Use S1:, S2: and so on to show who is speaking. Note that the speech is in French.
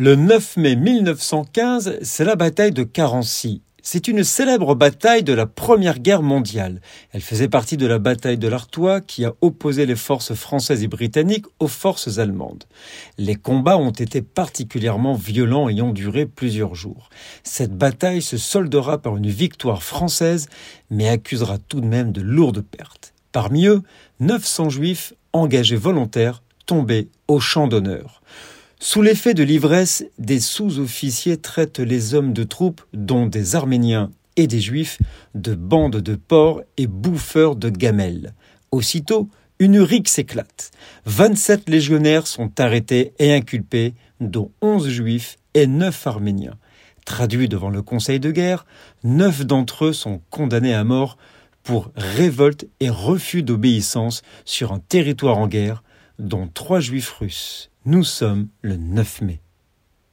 S1: Le 9 mai 1915, c'est la bataille de Carency. C'est une célèbre bataille de la Première Guerre mondiale. Elle faisait partie de la bataille de l'Artois qui a opposé les forces françaises et britanniques aux forces allemandes. Les combats ont été particulièrement violents et ont duré plusieurs jours. Cette bataille se soldera par une victoire française, mais accusera tout de même de lourdes pertes. Parmi eux, 900 juifs engagés volontaires tombés au champ d'honneur. Sous l'effet de l'ivresse, des sous-officiers traitent les hommes de troupes, dont des Arméniens et des Juifs, de bandes de porcs et bouffeurs de gamelles. Aussitôt, une rixe s'éclate. 27 légionnaires sont arrêtés et inculpés, dont 11 Juifs et 9 Arméniens. Traduits devant le Conseil de guerre, neuf d'entre eux sont condamnés à mort pour révolte et refus d'obéissance sur un territoire en guerre, dont trois juifs russes. Nous sommes le 9 mai.